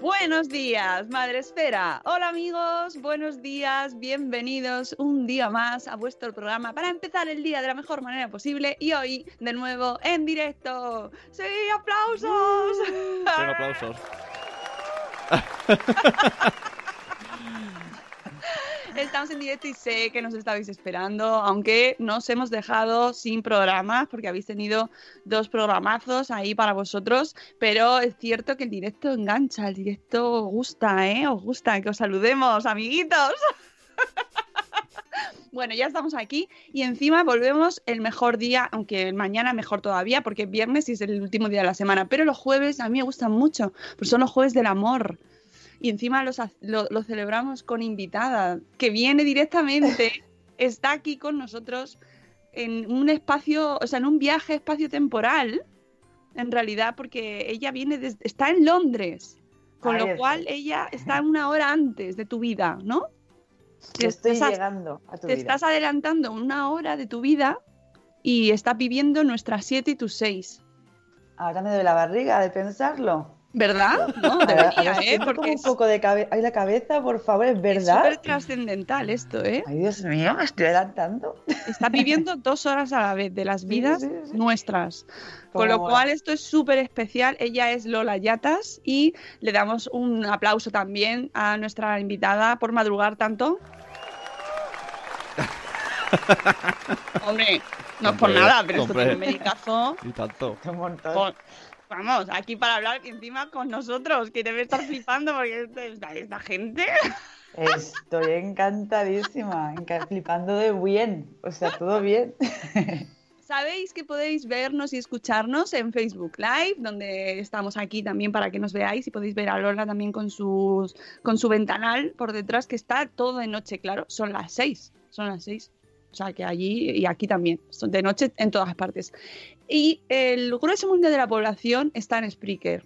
Buenos días, Madre Esfera. Hola amigos, buenos días, bienvenidos un día más a vuestro programa para empezar el día de la mejor manera posible y hoy de nuevo en directo. ¡Sí, aplausos! Tengo aplausos. Estamos en directo y sé que nos estabais esperando, aunque nos hemos dejado sin programas porque habéis tenido dos programazos ahí para vosotros, pero es cierto que el directo engancha, el directo gusta, ¿eh? Os gusta que os saludemos, amiguitos. Bueno, ya estamos aquí y encima volvemos el mejor día, aunque mañana mejor todavía, porque viernes es el último día de la semana, pero los jueves a mí me gustan mucho, pues son los jueves del amor. Y encima los lo, lo celebramos con invitada, que viene directamente, está aquí con nosotros en un espacio, o sea, en un viaje espacio-temporal, en realidad, porque ella viene desde, está en Londres, con Ahí lo estoy. cual ella está una hora antes de tu vida, ¿no? Estoy estás- llegando a tu te vida. estás adelantando una hora de tu vida y estás viviendo nuestras siete y tus seis. Ahora me duele la barriga de pensarlo. ¿Verdad? No, debería, ¿eh? siento como Porque un es poco de cabeza. Ay, la cabeza, por favor, es es verdad. súper trascendental esto, ¿eh? Ay, Dios mío, me estoy adelantando. Estás viviendo dos horas a la vez de las vidas sí, sí. nuestras. Con lo mola. cual esto es súper especial. Ella es Lola Yatas y le damos un aplauso también a nuestra invitada por madrugar tanto. Hombre, no es por nada, pero esto tiene un meritazo. Y tanto. Un montón. Con- vamos, aquí para hablar encima con nosotros, que debe estar flipando porque esta, esta gente. Estoy encantadísima, enca- flipando de bien. O sea, todo bien. Sabéis que podéis vernos y escucharnos en Facebook Live, donde estamos aquí también para que nos veáis y podéis ver a Lola también con, sus, con su ventanal por detrás, que está todo de noche, claro, son las seis, son las seis. O sea que allí y aquí también, son de noche en todas partes. Y el grueso mundial de la población está en Spreaker,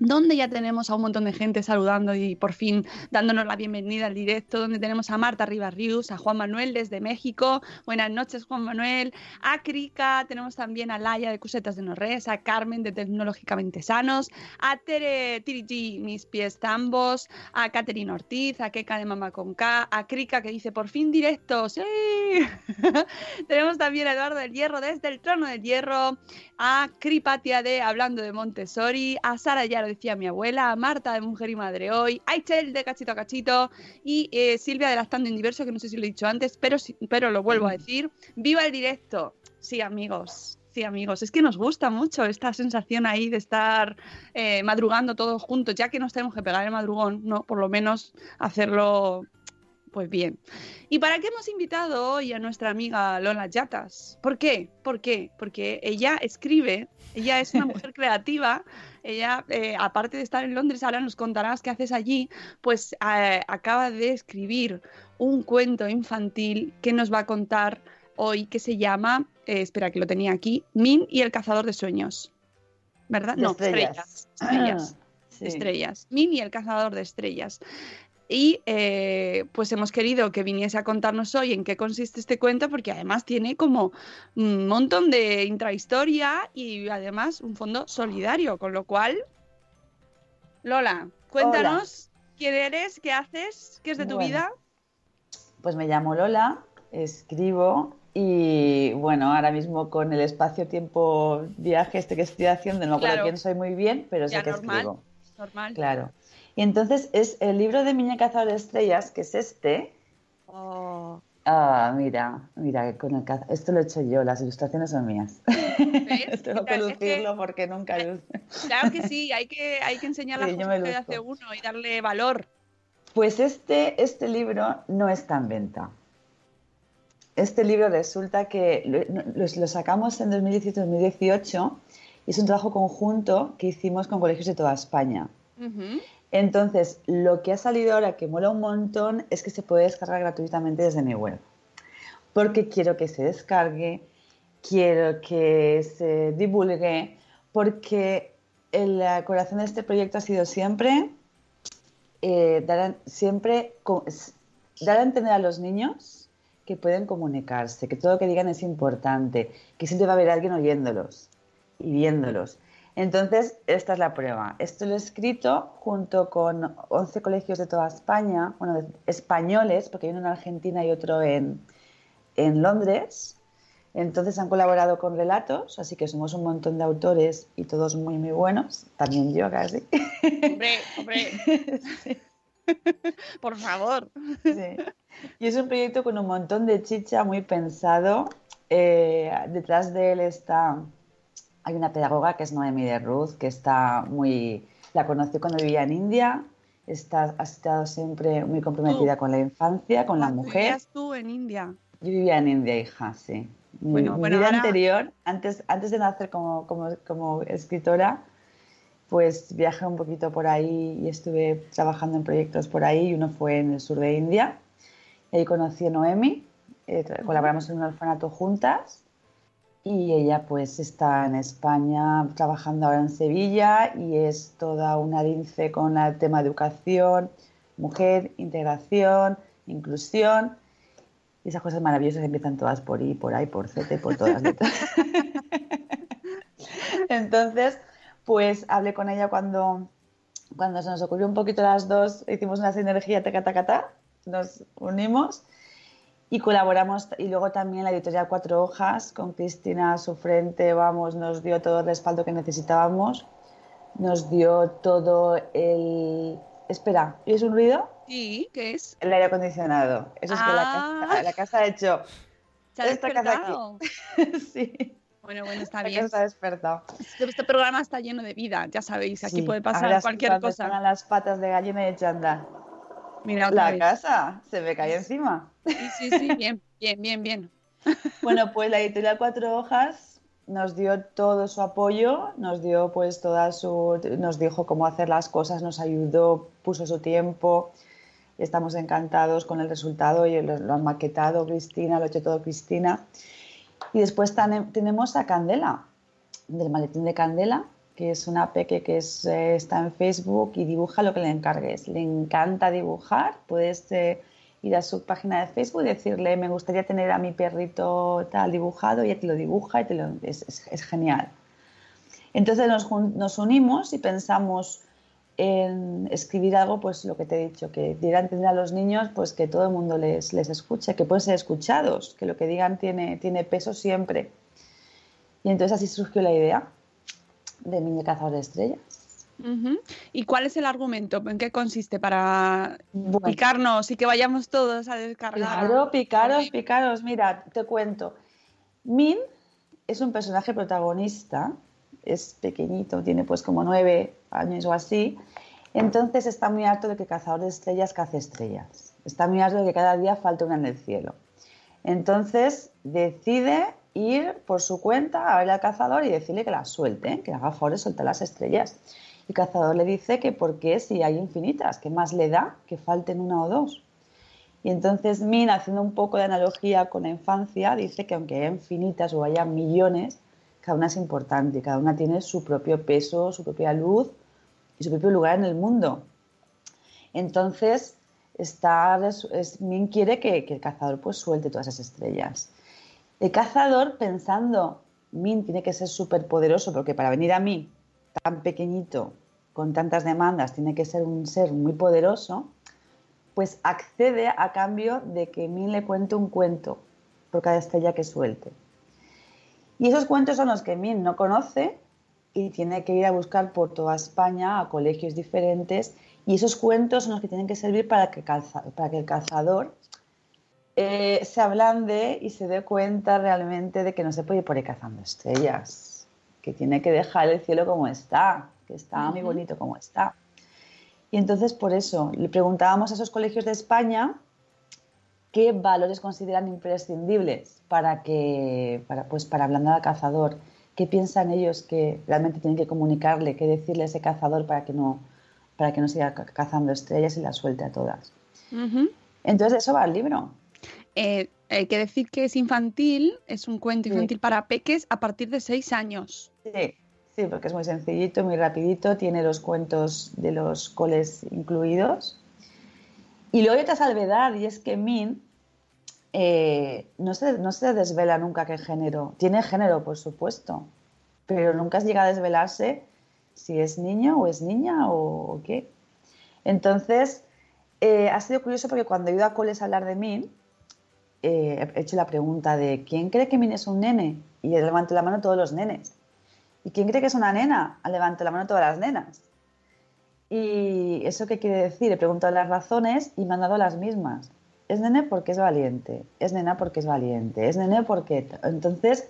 donde ya tenemos a un montón de gente saludando y por fin dándonos la bienvenida al directo, donde tenemos a Marta Ribarrius, a Juan Manuel desde México. Buenas noches, Juan Manuel. A Krika, tenemos también a Laia de Cusetas de Norres, a Carmen de Tecnológicamente Sanos, a Tere Tirigi, Mis Pies Tambos, a Caterina Ortiz, a Keka de Mama con K, a Krika que dice por fin directo, tenemos también a Eduardo del Hierro desde el Trono del Hierro, a Cripatia de Hablando de Montessori, a Sara ya lo decía mi abuela, a Marta de Mujer y Madre Hoy, a Ichel de Cachito a Cachito y eh, Silvia de Lactando Indiverso, que no sé si lo he dicho antes, pero, pero lo vuelvo a decir. ¡Viva el directo! Sí, amigos. Sí, amigos, es que nos gusta mucho esta sensación ahí de estar eh, madrugando todos juntos, ya que nos tenemos que pegar el madrugón, ¿no? Por lo menos hacerlo pues bien. ¿Y para qué hemos invitado hoy a nuestra amiga Lola Yatas? ¿Por qué? ¿Por qué? Porque ella escribe, ella es una mujer creativa, ella, eh, aparte de estar en Londres, ahora nos contarás qué haces allí, pues eh, acaba de escribir un cuento infantil que nos va a contar hoy, que se llama, eh, espera que lo tenía aquí, Min y el cazador de sueños. ¿Verdad? De no, estrellas. estrellas. Estrellas. Sí. Estrellas. Min y el cazador de estrellas. Y eh, pues hemos querido que viniese a contarnos hoy en qué consiste este cuento, porque además tiene como un montón de intrahistoria y además un fondo solidario, con lo cual, Lola, cuéntanos quién eres, qué haces, qué es de tu Bueno. vida. Pues me llamo Lola, escribo y bueno, ahora mismo con el espacio-tiempo viaje este que estoy haciendo, no me acuerdo Claro. quién soy muy bien, pero sé Ya, que normal. escribo. Normal. Claro. Y entonces es el libro de Miña Cazador de Estrellas, que es este. Oh, Ah, mira, mira, con el caza- esto lo he hecho yo, las ilustraciones son mías. Tengo que Mira, es que- lucirlo porque nunca lo Claro que sí, hay que, hay que enseñar las Sí, me que hace uno y darle valor. Pues este, este libro no está en venta. Este libro resulta que lo, sacamos en 2017-2018 y es un trabajo conjunto que hicimos con colegios de toda España. Entonces, lo que ha salido ahora que mola un montón es que se puede descargar gratuitamente desde mi web. Porque quiero que se descargue, quiero que se divulgue, porque el corazón de este proyecto ha sido siempre eh, dar, siempre dar a entender a los niños que pueden comunicarse, que todo lo que digan es importante, que siempre va a haber alguien oyéndolos y viéndolos. Entonces, esta es la prueba. Esto lo he escrito junto con 11 colegios de toda España, bueno, de- españoles, porque hay uno en Argentina y otro en, en Londres. Entonces han colaborado con relatos, así que somos un montón de autores y todos muy, muy buenos. También yo casi. Hombre, hombre. Por favor. Sí. Y es un proyecto con un montón de chicha, muy pensado. Eh, detrás de él está, hay una pedagoga que es Noemi de Ruth, que está muy, la conocí cuando vivía en India, está, ha estado siempre muy comprometida con la infancia, con la Ah, mujer. vivías tú en India? Yo vivía en India, hija, sí. Bueno, mi bueno, vida ahora- anterior, antes, antes de nacer como, como, como escritora, pues viajé un poquito por ahí y estuve trabajando en proyectos por ahí. y Uno fue en el sur de India. Y ahí conocí a Noemi, eh, colaboramos en un orfanato juntas. Y ella pues está en España trabajando ahora en Sevilla y es toda una lince con el tema educación, mujer, integración, inclusión. Y esas cosas maravillosas empiezan todas por I, por ahí, por Z, y por todas letras. Entonces, pues hablé con ella cuando, cuando se nos ocurrió un poquito las dos, hicimos una sinergia, taca, taca, ta, nos unimos y colaboramos. Y luego también la editorial Cuatro Hojas, con Cristina a su frente, vamos, nos dio todo el respaldo que necesitábamos, nos dio todo el... Espera, ¿y es un ruido? Sí, ¿qué es? El aire acondicionado. Eso es que la Ah. casa, la casa ha hecho. ¿Se ha Esta casa despertado? sí, Bueno, bueno, está la bien. casa ha despertado. Este, este programa está lleno de vida, ya sabéis, aquí Sí, puede pasar ahora cualquier cosa. las patas de gallina y a andar. Mira, La vez. casa se me cae encima. Sí, sí, sí, bien, bien, bien, bien. Bueno, pues la editorial Cuatro Hojas nos dio todo su apoyo, nos dio pues toda su, nos dijo cómo hacer las cosas, nos ayudó, puso su tiempo. Estamos encantados con el resultado y lo, lo han maquetado Cristina, lo ha hecho todo Cristina. Y después tenemos a Candela, del maletín de Candela, que es una peque que eh, está en Facebook y dibuja lo que le encargues. Le encanta dibujar, puedes eh, ir a su página de Facebook y decirle, me gustaría tener a mi perrito tal dibujado, y ella te lo dibuja y te lo, es, es- genial. Entonces nos, unimos y pensamos en escribir algo, pues lo que te he dicho, que diera a los niños, pues que todo el mundo les, les escuche, que pueden ser escuchados, que lo que digan tiene, tiene peso siempre. Y entonces así surgió la idea de Niño Cazador de Estrellas. ¿Y cuál es el argumento? ¿En qué consiste para Bueno, picarnos y que vayamos todos a descargar? Claro, picaros, picaros. Mira, te cuento. Min es un personaje protagonista, es pequeñito, tiene pues como nueve años o así. Entonces está muy harto de que cazador de estrellas cace estrellas. Está muy harto de que cada día falta una en el cielo. Entonces decide ir por su cuenta a ver al cazador y decirle que la suelte, que le haga favor de soltar las estrellas. Y cazador le dice que por qué si hay infinitas, que más le da que falten una o dos. Y entonces Min, haciendo un poco de analogía con la infancia, dice que aunque haya infinitas o haya millones, cada una es importante, cada una tiene su propio peso, su propia luz y su propio lugar en el mundo. Entonces, está, es, Min quiere que, que, el cazador pues suelte todas esas estrellas. El cazador pensando, Min tiene que ser súper poderoso porque para venir a mí, tan pequeñito, con tantas demandas, tiene que ser un ser muy poderoso, pues accede a cambio de que Min le cuente un cuento por cada estrella que suelte. Y esos cuentos son los que Min no conoce y tiene que ir a buscar por toda España a colegios diferentes y esos cuentos son los que tienen que servir para que, para que el cazador eh, se ablande y se dé cuenta realmente de que no se puede ir por ahí cazando estrellas, que tiene que dejar el cielo como está, que está muy bonito como está. Y entonces por eso le preguntábamos a esos colegios de España qué valores consideran imprescindibles para que para, pues, para ablandar al cazador, qué piensan ellos que realmente tienen que comunicarle, qué decirle a ese cazador para que no, para que no siga cazando estrellas y las suelte a todas. Entonces eso va al libro. Eh, hay que decir que es infantil, es un cuento infantil para peques a partir de seis años. Sí, sí, porque es muy sencillito, muy rapidito, tiene los cuentos de los coles incluidos. Y luego hay otra salvedad, y es que Min eh, no, se, no se desvela nunca qué género. Tiene género, por supuesto, pero nunca llega a desvelarse si es niño o es niña o, qué. Entonces, eh, ha sido curioso porque cuando he ido a coles a hablar de Min, eh, he hecho la pregunta de ¿quién cree que Min es un nene? Y he levantado la mano todos los nenes. ¿Y quién cree que es una nena? Levanto la mano todas las nenas. ¿Y eso qué quiere decir? He preguntado las razones y me han dado las mismas. Es nene porque es valiente, es nena porque es valiente, es nene porque... Entonces,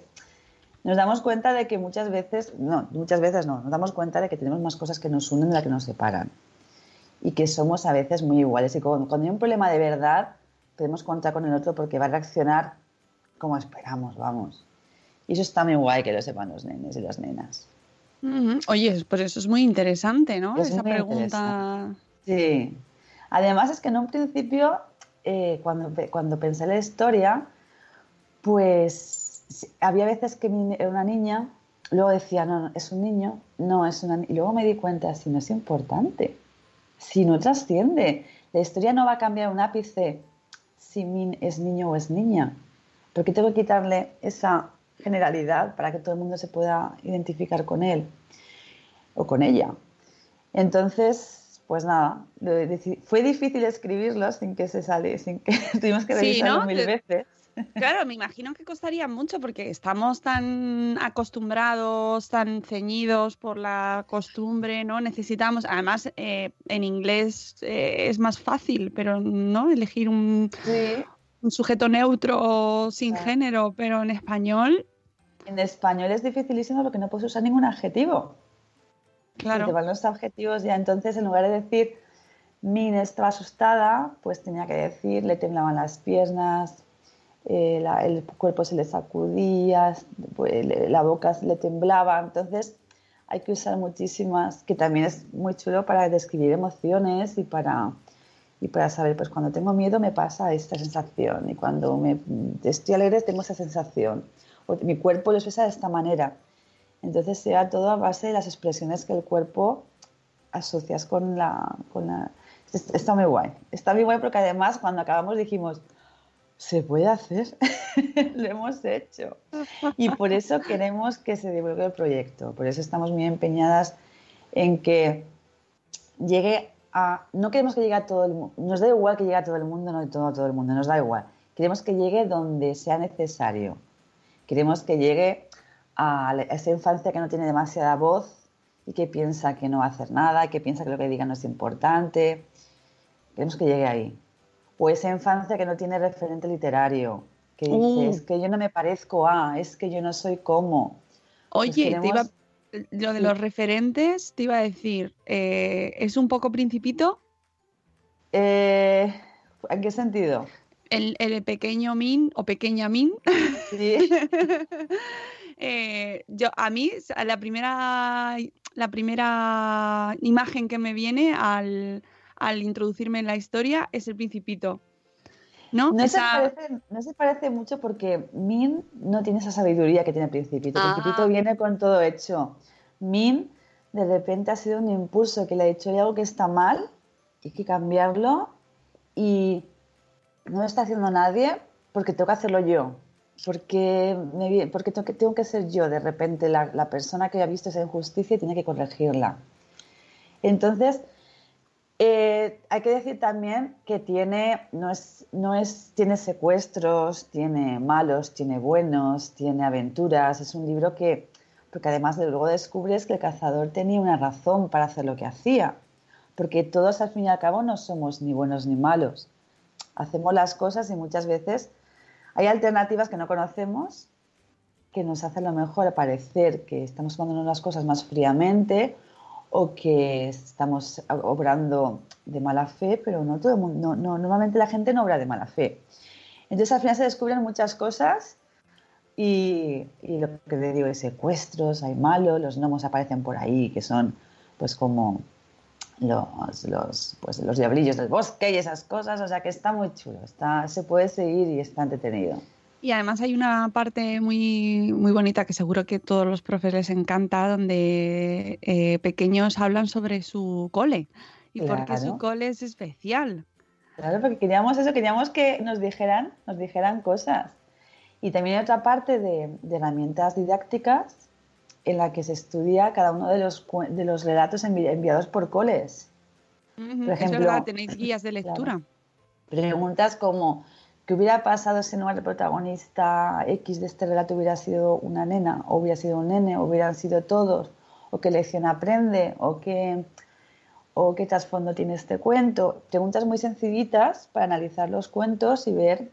nos damos cuenta de que muchas veces, no, muchas veces no, nos damos cuenta de que tenemos más cosas que nos unen de las que nos separan. Y que somos a veces muy iguales. Y cuando, hay un problema de verdad, podemos contar con el otro porque va a reaccionar como esperamos, vamos. Y eso está muy guay que lo sepan los nenes y las nenas. Oye, pues eso es muy interesante, ¿no? Esa pregunta. Sí. Además es que en un principio, eh, cuando, cuando pensé la historia, pues había veces que era una niña, luego decía, no, no, es un niño, no, es una Y luego me di cuenta, si no es importante, si no trasciende, la historia no va a cambiar un ápice si es niño o es niña. Porque tengo que quitarle esa generalidad para que todo el mundo se pueda identificar con él o con ella. Entonces, pues nada, fue difícil escribirlo sin que se sale, sin que tuvimos que revisarlo mil veces. Claro, me imagino que costaría mucho porque estamos tan acostumbrados, tan ceñidos por la costumbre, ¿no? Necesitamos, además eh, en inglés eh, es más fácil, pero no elegir un, un sujeto neutro sin género, pero en español en español es dificilísimo porque no puedes usar ningún adjetivo. Claro. te van los adjetivos ya. Entonces, en lugar de decir Min estaba asustada, pues tenía que decir le temblaban las piernas, eh, el cuerpo se le sacudía, pues, la boca le temblaba. Entonces, hay que usar muchísimas, que también es muy chulo para describir emociones y para, y para saber, pues cuando tengo miedo me pasa esta sensación y cuando me, estoy alegre tengo esa sensación mi cuerpo lo expresa de esta manera. Entonces sea todo a base de las expresiones que el cuerpo asocias con la, Está muy guay. Está muy guay porque además cuando acabamos dijimos, se puede hacer, lo hemos hecho. Y por eso queremos que se divulgue el proyecto. Por eso estamos muy empeñadas en que llegue a... No queremos que llegue a todo el mundo. Nos da igual que llegue a todo el mundo, no todo a todo el mundo, nos da igual. Queremos que llegue donde sea necesario Queremos que llegue a esa infancia que no tiene demasiada voz y que piensa que no va a hacer nada, que piensa que lo que diga no es importante. Queremos que llegue ahí. O esa infancia que no tiene referente literario, que dice, uh. es que yo no me parezco a, es que yo no soy como. Pues Oye, lo de los referentes, te iba a decir, eh, ¿es un poco principito? Eh, ¿En qué sentido? el, pequeño Min o pequeña Min. Eh, yo, a mí, la primera, la primera imagen que me viene al, introducirme en la historia es el principito. ¿No? No, se parece, no, se parece, mucho porque Min no tiene esa sabiduría que tiene el principito. El principito viene con todo hecho. Min de repente ha sido un impulso que le ha dicho hay algo que está mal y hay que cambiarlo y no lo está haciendo nadie porque tengo que hacerlo yo. Porque, me, porque tengo, que, tengo que ser yo de repente la, la persona que ha visto esa injusticia y tiene que corregirla. Entonces, eh, hay que decir también que tiene, no es, no es, tiene secuestros, tiene malos, tiene buenos, tiene aventuras. Es un libro que, porque además luego descubres que el cazador tenía una razón para hacer lo que hacía. Porque todos al fin y al cabo no somos ni buenos ni malos. Hacemos las cosas y muchas veces hay alternativas que no conocemos que nos hacen lo mejor parecer que estamos tomando las cosas más fríamente o que estamos obrando de mala fe, pero no todo el mundo, no, normalmente la gente no obra de mala fe. Entonces al final se descubren muchas cosas y, lo que te digo es secuestros, hay malos, los gnomos aparecen por ahí, que son pues como los, los, pues, los diablillos del bosque y esas cosas, o sea que está muy chulo, está, se puede seguir y está entretenido. Y además hay una parte muy, muy bonita que seguro que todos los profes les encanta, donde eh, pequeños hablan sobre su cole y por qué su cole es especial. Claro, porque queríamos eso, queríamos que nos dijeran, nos dijeran cosas. Y también hay otra parte de, herramientas didácticas en la que se estudia cada uno de los, de los relatos enviados por coles. por ejemplo, tenéis guías de lectura. Preguntas como ¿Qué hubiera pasado si no el protagonista X de este relato hubiera sido una nena, o hubiera sido un nene, o hubieran sido todos, o qué lección aprende, o qué, o qué trasfondo tiene este cuento. Preguntas muy sencillitas para analizar los cuentos y ver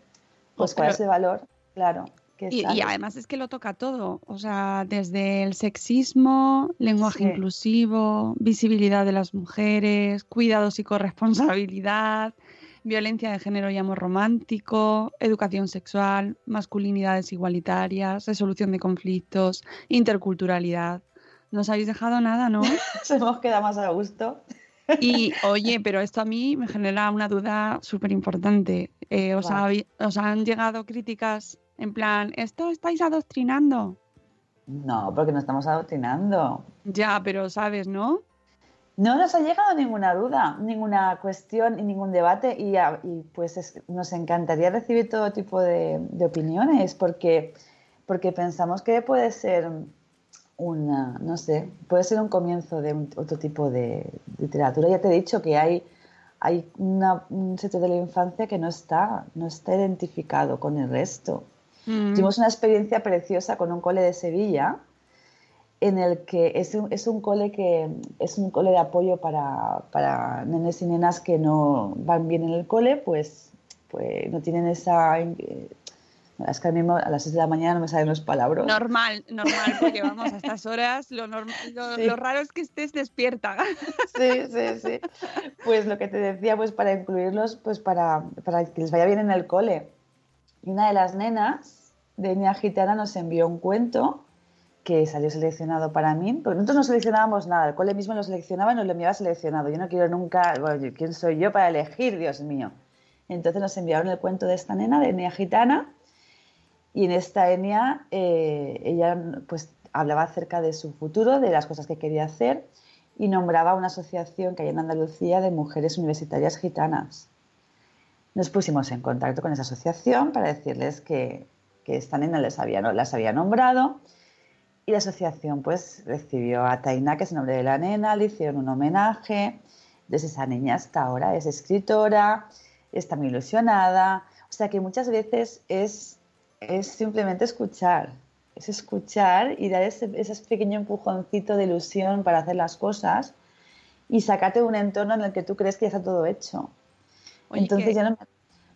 pues, cuál es el valor, claro. y, además es que lo toca todo, o sea, desde el sexismo, lenguaje inclusivo, visibilidad de las mujeres, cuidados y corresponsabilidad, violencia de género y amor romántico, educación sexual, masculinidades igualitarias, resolución de conflictos, interculturalidad. No os habéis dejado nada, ¿no? Se hemos quedado más a gusto. Y oye, pero esto a mí me genera una duda súper importante. Eh, ¿os, ¿Os han llegado críticas en plan, esto estáis adoctrinando? No, porque no estamos adoctrinando. Ya, pero sabes, ¿no? No nos ha llegado ninguna duda, ninguna cuestión y ningún debate y, pues nos encantaría recibir todo tipo de, opiniones porque, porque pensamos que puede ser una, no sé, puede ser un comienzo de otro tipo de, literatura. Ya te he dicho que hay, hay un sector de la infancia que no está, no está identificado con el resto. Mm. Tuvimos una experiencia preciosa con un cole de Sevilla en el que es un, es un cole que es un cole de apoyo para, para nenes y nenas que no van bien en el cole, pues, pues no tienen esa eh, es que a, mismo a las 6 de la mañana no me salen los palabras. Normal, normal, porque vamos a estas horas, lo, lo, lo, raro es que estés despierta. Sí, sí, sí. Pues lo que te decía, pues para incluirlos, pues para, para que les vaya bien en el cole. Y una de las nenas de Niña Gitana nos envió un cuento que salió seleccionado para mí, porque nosotros no seleccionábamos nada, el cole mismo lo seleccionaba y nos lo enviaba seleccionado. Yo no quiero nunca, bueno, ¿quién soy yo para elegir, Dios mío? Entonces nos enviaron el cuento de esta nena, de etnia gitana, y en esta etnia eh, ella pues hablaba acerca de su futuro, de las cosas que quería hacer, y nombraba una asociación que hay en Andalucía de mujeres universitarias gitanas. Nos pusimos en contacto con esa asociación para decirles que, que esta nena les había, las había nombrado y la asociación pues recibió a Taina, que es el nombre de la nena, le hicieron un homenaje. Entonces esa niña hasta ahora es escritora, está muy ilusionada. O sea que muchas veces es, es simplemente escuchar, es escuchar y dar ese, ese, pequeño empujoncito de ilusión para hacer las cosas y sacarte de un entorno en el que tú crees que ya está todo hecho. Entonces ya no,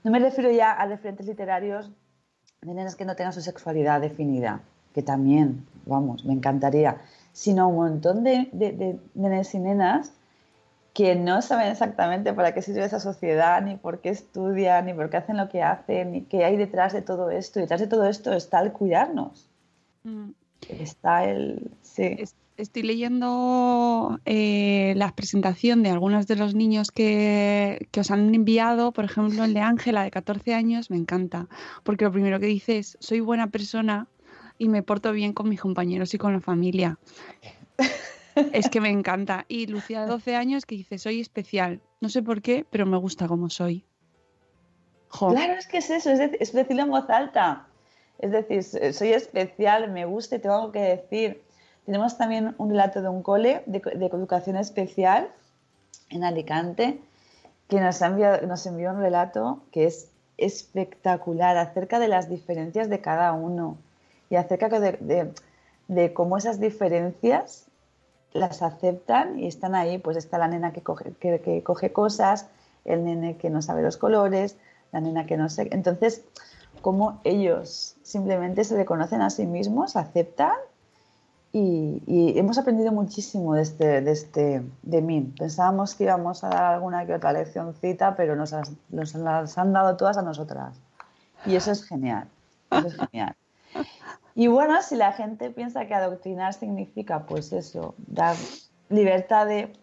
no, me refiero ya a referentes literarios de nenas que no tengan su sexualidad definida, que también, vamos, me encantaría, sino un montón de, de, nenes y nenas que no saben exactamente para qué sirve esa sociedad, ni por qué estudian, ni por qué hacen lo que hacen, ni qué hay detrás de todo esto. Y detrás de todo esto está el cuidarnos. Mm. Está el... Sí. Estoy leyendo eh, la presentación de algunos de los niños que, que, os han enviado, por ejemplo el de Ángela de 14 años, me encanta, porque lo primero que dice es, soy buena persona y me porto bien con mis compañeros y con la familia. es que me encanta. Y Lucía de 12 años que dice, soy especial. No sé por qué, pero me gusta como soy. Claro, es que es eso, es, es decirlo en voz alta. Es decir, soy especial, me gusta y tengo algo que decir. Tenemos también un relato de un cole de, educación especial en Alicante que nos, enviado, nos envió un relato que es espectacular acerca de las diferencias de cada uno y acerca de, de, cómo esas diferencias las aceptan y están ahí. Pues está la nena que coge, que coge cosas, el nene que no sabe los colores, la nena que no sé. Entonces, cómo ellos simplemente se reconocen a sí mismos, aceptan y, hemos aprendido muchísimo de, este, de, este, de mí. Pensábamos que íbamos a dar alguna que otra leccioncita, pero nos, las han dado todas a nosotras. Y eso es genial. Eso es genial. Y bueno, si la gente piensa que adoctrinar significa, pues eso, dar libertad de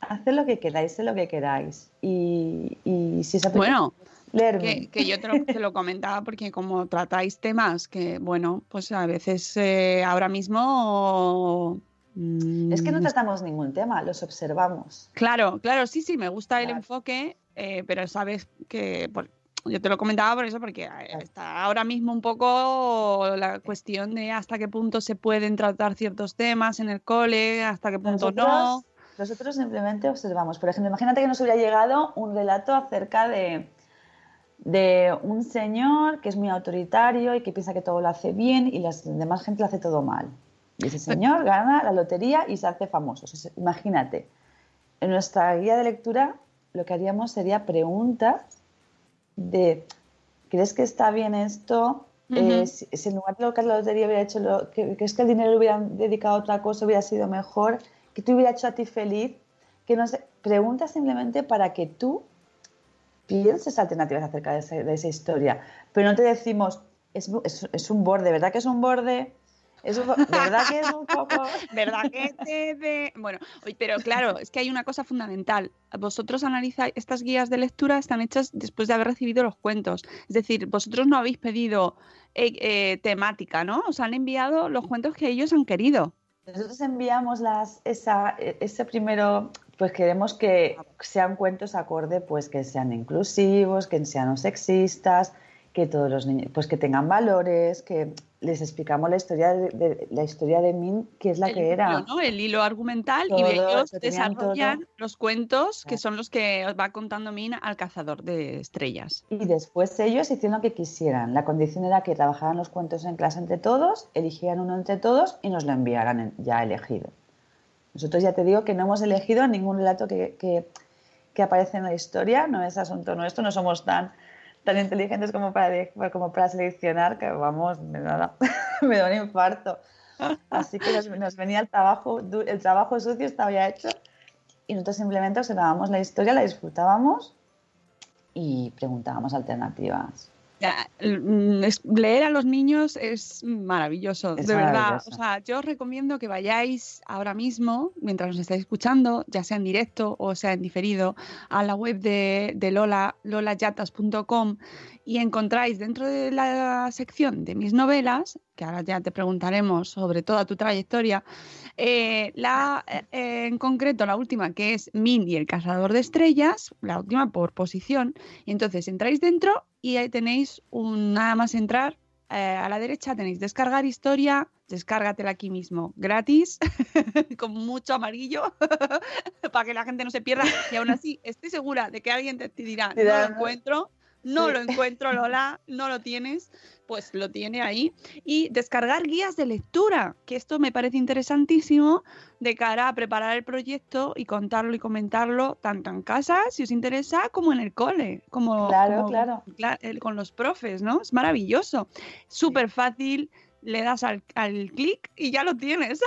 hacer lo que queráis, sé lo que queráis. Y, y si esa Bueno, que, yo te lo, comentaba porque como tratáis temas que, bueno, pues a veces eh, ahora mismo... es que no mm, tratamos ningún tema, los observamos. Claro, claro, sí, sí, me gusta el enfoque, eh, pero sabes que... yo te lo comentaba por eso, porque eh, está ahora mismo un poco la cuestión de hasta qué punto se pueden tratar ciertos temas en el cole, hasta qué punto no. Nosotros simplemente observamos. Por ejemplo, imagínate que nos hubiera llegado un relato acerca de, de un señor que es muy autoritario y que piensa que todo lo hace bien y la demás gente lo hace todo mal. Y ese señor gana la lotería y se hace famoso. imagínate, en nuestra guía de lectura lo que haríamos sería preguntas de, ¿crees que está bien esto? Eh, si, en lugar de lo que la lotería hubiera hecho, lo, ¿crees que el dinero lo hubieran dedicado a otra cosa, hubiera sido mejor? ¿Que te hubiera hecho a ti feliz? Que no sé, preguntas simplemente para que tú pienses alternativas acerca de, esa historia, pero no te decimos, es, es, un borde, ¿verdad que es un borde? Es ¿Verdad que es un poco...? ¿Verdad que te Bueno, pero claro, es que hay una cosa fundamental. Vosotros analizáis, estas guías de lectura están hechas después de haber recibido los cuentos. Es decir, vosotros no habéis pedido eh, eh, temática, ¿no? Os han enviado los cuentos que ellos han querido. Nosotros enviamos las, esa, ese primero pues queremos que sean cuentos acorde, pues que sean inclusivos, que sean no sexistas, que todos los niños, pues que tengan valores, que les explicamos la historia de, la historia de Min, que es la que era. El hilo argumental y ellos desarrollan los cuentos que son los que va contando Min al cazador de estrellas. Y después ellos hicieron lo que quisieran. La condición era que trabajaran los cuentos en clase entre todos, eligieran uno entre todos y nos lo enviaran ya elegido. Nosotros ya te digo que no hemos elegido ningún relato que, que, aparece en la historia, no es asunto nuestro, no somos tan, tan inteligentes como para, como para seleccionar que vamos, me da, me da un infarto. Así que nos, venía el trabajo, el trabajo sucio estaba ya hecho y nosotros simplemente observábamos la historia, la disfrutábamos y preguntábamos alternativas. Leer a los niños es maravilloso, de verdad. O sea, yo os recomiendo que vayáis ahora mismo, mientras nos estáis escuchando, ya sea en directo o sea en diferido, a la web de, de Lola, lolayatas.com y encontráis dentro de la sección de mis novelas, que ahora ya te preguntaremos sobre toda tu trayectoria, eh, la, eh, en concreto la última que es Min y el cazador de estrellas, la última por posición, y entonces entráis dentro y ahí tenéis un, nada más entrar eh, a la derecha tenéis descargar historia, descárgatela aquí mismo, gratis, con mucho amarillo, para que la gente no se pierda. Y aún así, estoy segura de que alguien te, dirá, no lo encuentro, no lo encuentro, Lola, no lo tienes, pues lo tiene ahí. Y descargar guías de lectura, que esto me parece interesantísimo de cara a preparar el proyecto y contarlo y comentarlo tanto en casa, si os interesa, como en el cole, como, claro, claro. con los profes, ¿no? Es maravilloso, súper fácil, le das al, al clic y ya lo tienes.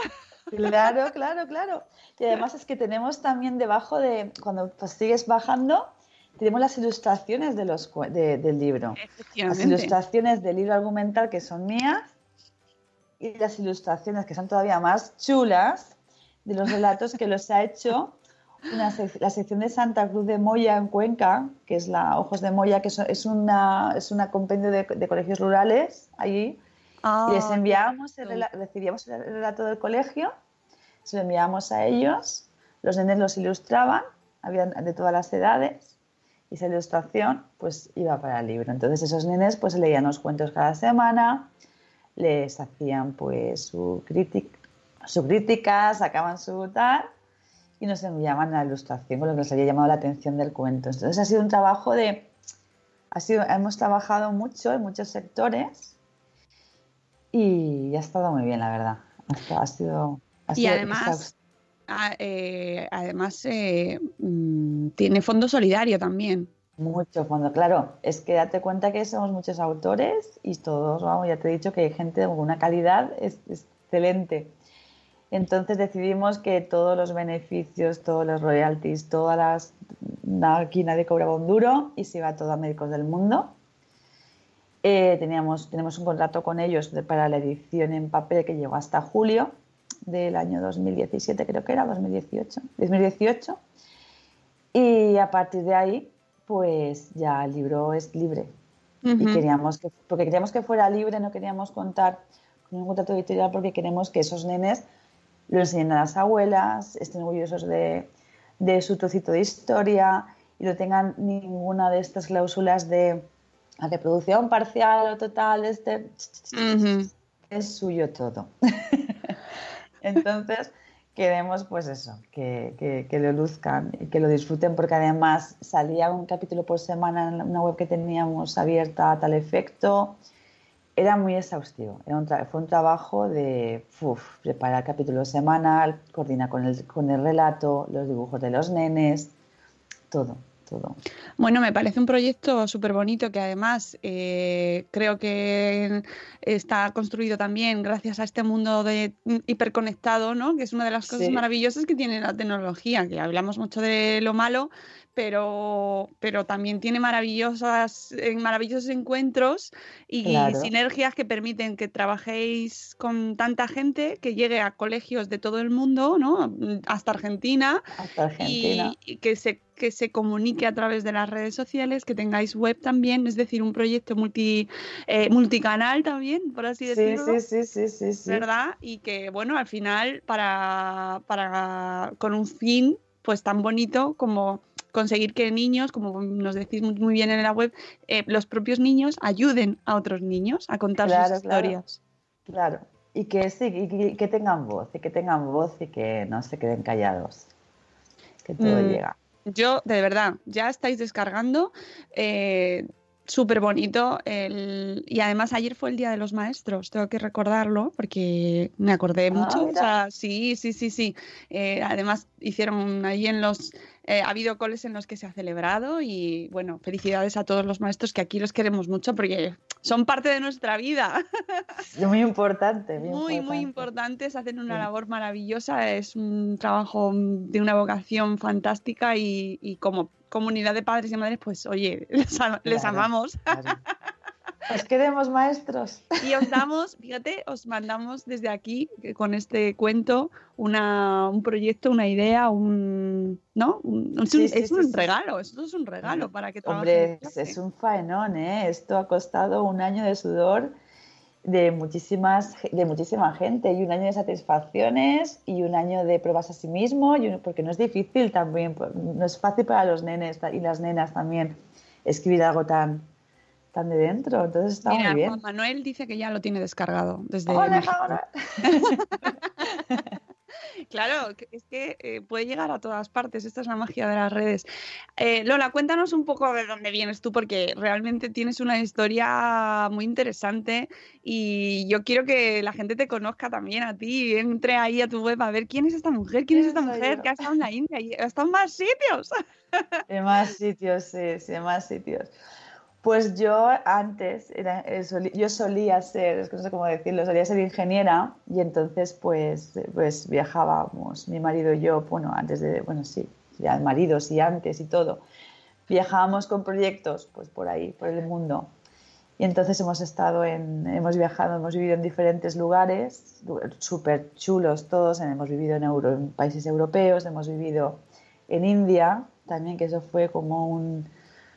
Claro, claro, claro. Y además es que tenemos también debajo de, cuando pues, sigues bajando, tenemos las ilustraciones de los, del libro. Las ilustraciones del libro argumental que son mías y las ilustraciones que son todavía más chulas de los relatos que los ha hecho la sección de Santa Cruz de Moya en Cuenca, que es la Ojos de Moya, que es una, es una compendio de, colegios rurales allí. y les ah, enviábamos, recibíamos el relato del colegio, se lo enviábamos a ellos, los nenes los ilustraban, habían de todas las edades, y esa ilustración pues iba para el libro. Entonces esos nenes pues leían los cuentos cada semana, les hacían pues su, crítica, su crítica, sacaban su tal y nos enviaban la ilustración con lo que les había llamado la atención del cuento. Entonces ha sido un trabajo de... Ha sido, hemos trabajado mucho en muchos sectores y ha estado muy bien, la verdad. Ha, sido... y además, eh, además eh, mm, tiene fondo solidario también. Mucho fondo, claro. Es que date cuenta que somos muchos autores y todos, vamos, ya te he dicho que hay gente de una calidad excelente. Entonces decidimos que todos los beneficios, todos los royalties, todas las... Aquí nadie cobraba un duro y se iba todo a médicos del mundo. Eh, teníamos, tenemos un contrato con ellos para la edición en papel que llegó hasta julio del año 2017, creo que era, 2018, 2018. Y a partir de ahí, pues ya el libro es libre. Y queríamos que, porque queríamos que fuera libre, no queríamos contar con un contrato editorial porque queremos que esos nenes lo enseñen a las abuelas, estén orgullosos de, de su trocito de historia y no tengan ninguna de estas cláusulas de reproducción parcial o total, este, es suyo todo. Entonces, queremos pues eso, que, que, lo luzcan y que lo disfruten porque además salía un capítulo por semana en una web que teníamos abierta a tal efecto. Era muy exhaustivo, fue un trabajo de preparar capítulo semanal, coordinar con el, con el relato, los dibujos de los nenes, todo. Bueno, me parece un proyecto súper bonito que además eh, creo que está construido también gracias a este mundo de mm, hiperconectado, ¿no? Que es una de las cosas maravillosas que tiene la tecnología, que hablamos mucho de lo malo, pero, pero también tiene maravillosas, eh, maravillosos encuentros y sinergias que permiten que trabajéis con tanta gente, que llegue a colegios de todo el mundo, ¿no? Hasta Argentina, Hasta Argentina. Y, que se que se comunique a través de las redes sociales, que tengáis web también, es decir, un proyecto multi, eh, multicanal también, por así decirlo. Sí, sí, sí, sí, ¿Verdad? Y que, bueno, al final, para, para, con un fin pues tan bonito como conseguir que niños, como nos decís muy bien en la web, eh, los propios niños ayuden a otros niños a contar sus historias. Claro, y que sí, y que tengan voz, y que tengan voz y que no se queden callados, que todo mm, llega. Yo, de verdad, ya estáis descargando. Eh, súper bonito. Y además ayer fue el Día de los Maestros, tengo que recordarlo porque me acordé ah, mucho. O sea, sí, sí, sí, sí. Eh, además hicieron ahí en los eh, ha habido coles en los que se ha celebrado y bueno, felicidades a todos los maestros que aquí los queremos mucho porque son parte de nuestra vida. Muy importante. Muy, muy, importantes, hacen una labor maravillosa, es un trabajo de una vocación fantástica y, como comunidad de padres y madres, pues oye, les, amamos. Os queremos maestros. Y os damos, fíjate, os mandamos desde aquí con este cuento una, un proyecto, una idea, un ¿no? es un, regalo, esto es un regalo para que Hombre, es un faenón, ¿eh? Esto ha costado un año de sudor de muchísimas de muchísima gente y un año de satisfacciones y un año de pruebas a sí mismo y porque no es difícil también pues, no es fácil para los nenes y las nenas también escribir algo tan tan de dentro, entonces está muy bien. Manuel dice que ya lo tiene descargado desde Claro, es que eh, puede llegar a todas partes, esta es la magia de las redes. Eh, Lola, cuéntanos un poco de dónde vienes tú, porque realmente tienes una historia muy interesante y yo quiero que la gente te conozca también a ti, entre ahí a tu web a ver quién es esta mujer, quién es esta mujer que ha estado en la India y ha estado en más sitios. En más sitios, sí, sí, en más sitios. Pues yo antes, era, eh, yo solía ser, no sé cómo decirlo, solía ser ingeniera y entonces pues, pues viajábamos, mi marido y yo, bueno, antes de, bueno, sí, ya maridos y antes y todo, viajábamos con proyectos pues por ahí, por el mundo. Y entonces hemos estado en, hemos viajado, hemos vivido en diferentes lugares, súper chulos todos, hemos vivido en, en países europeos, hemos vivido en India también, que eso fue como un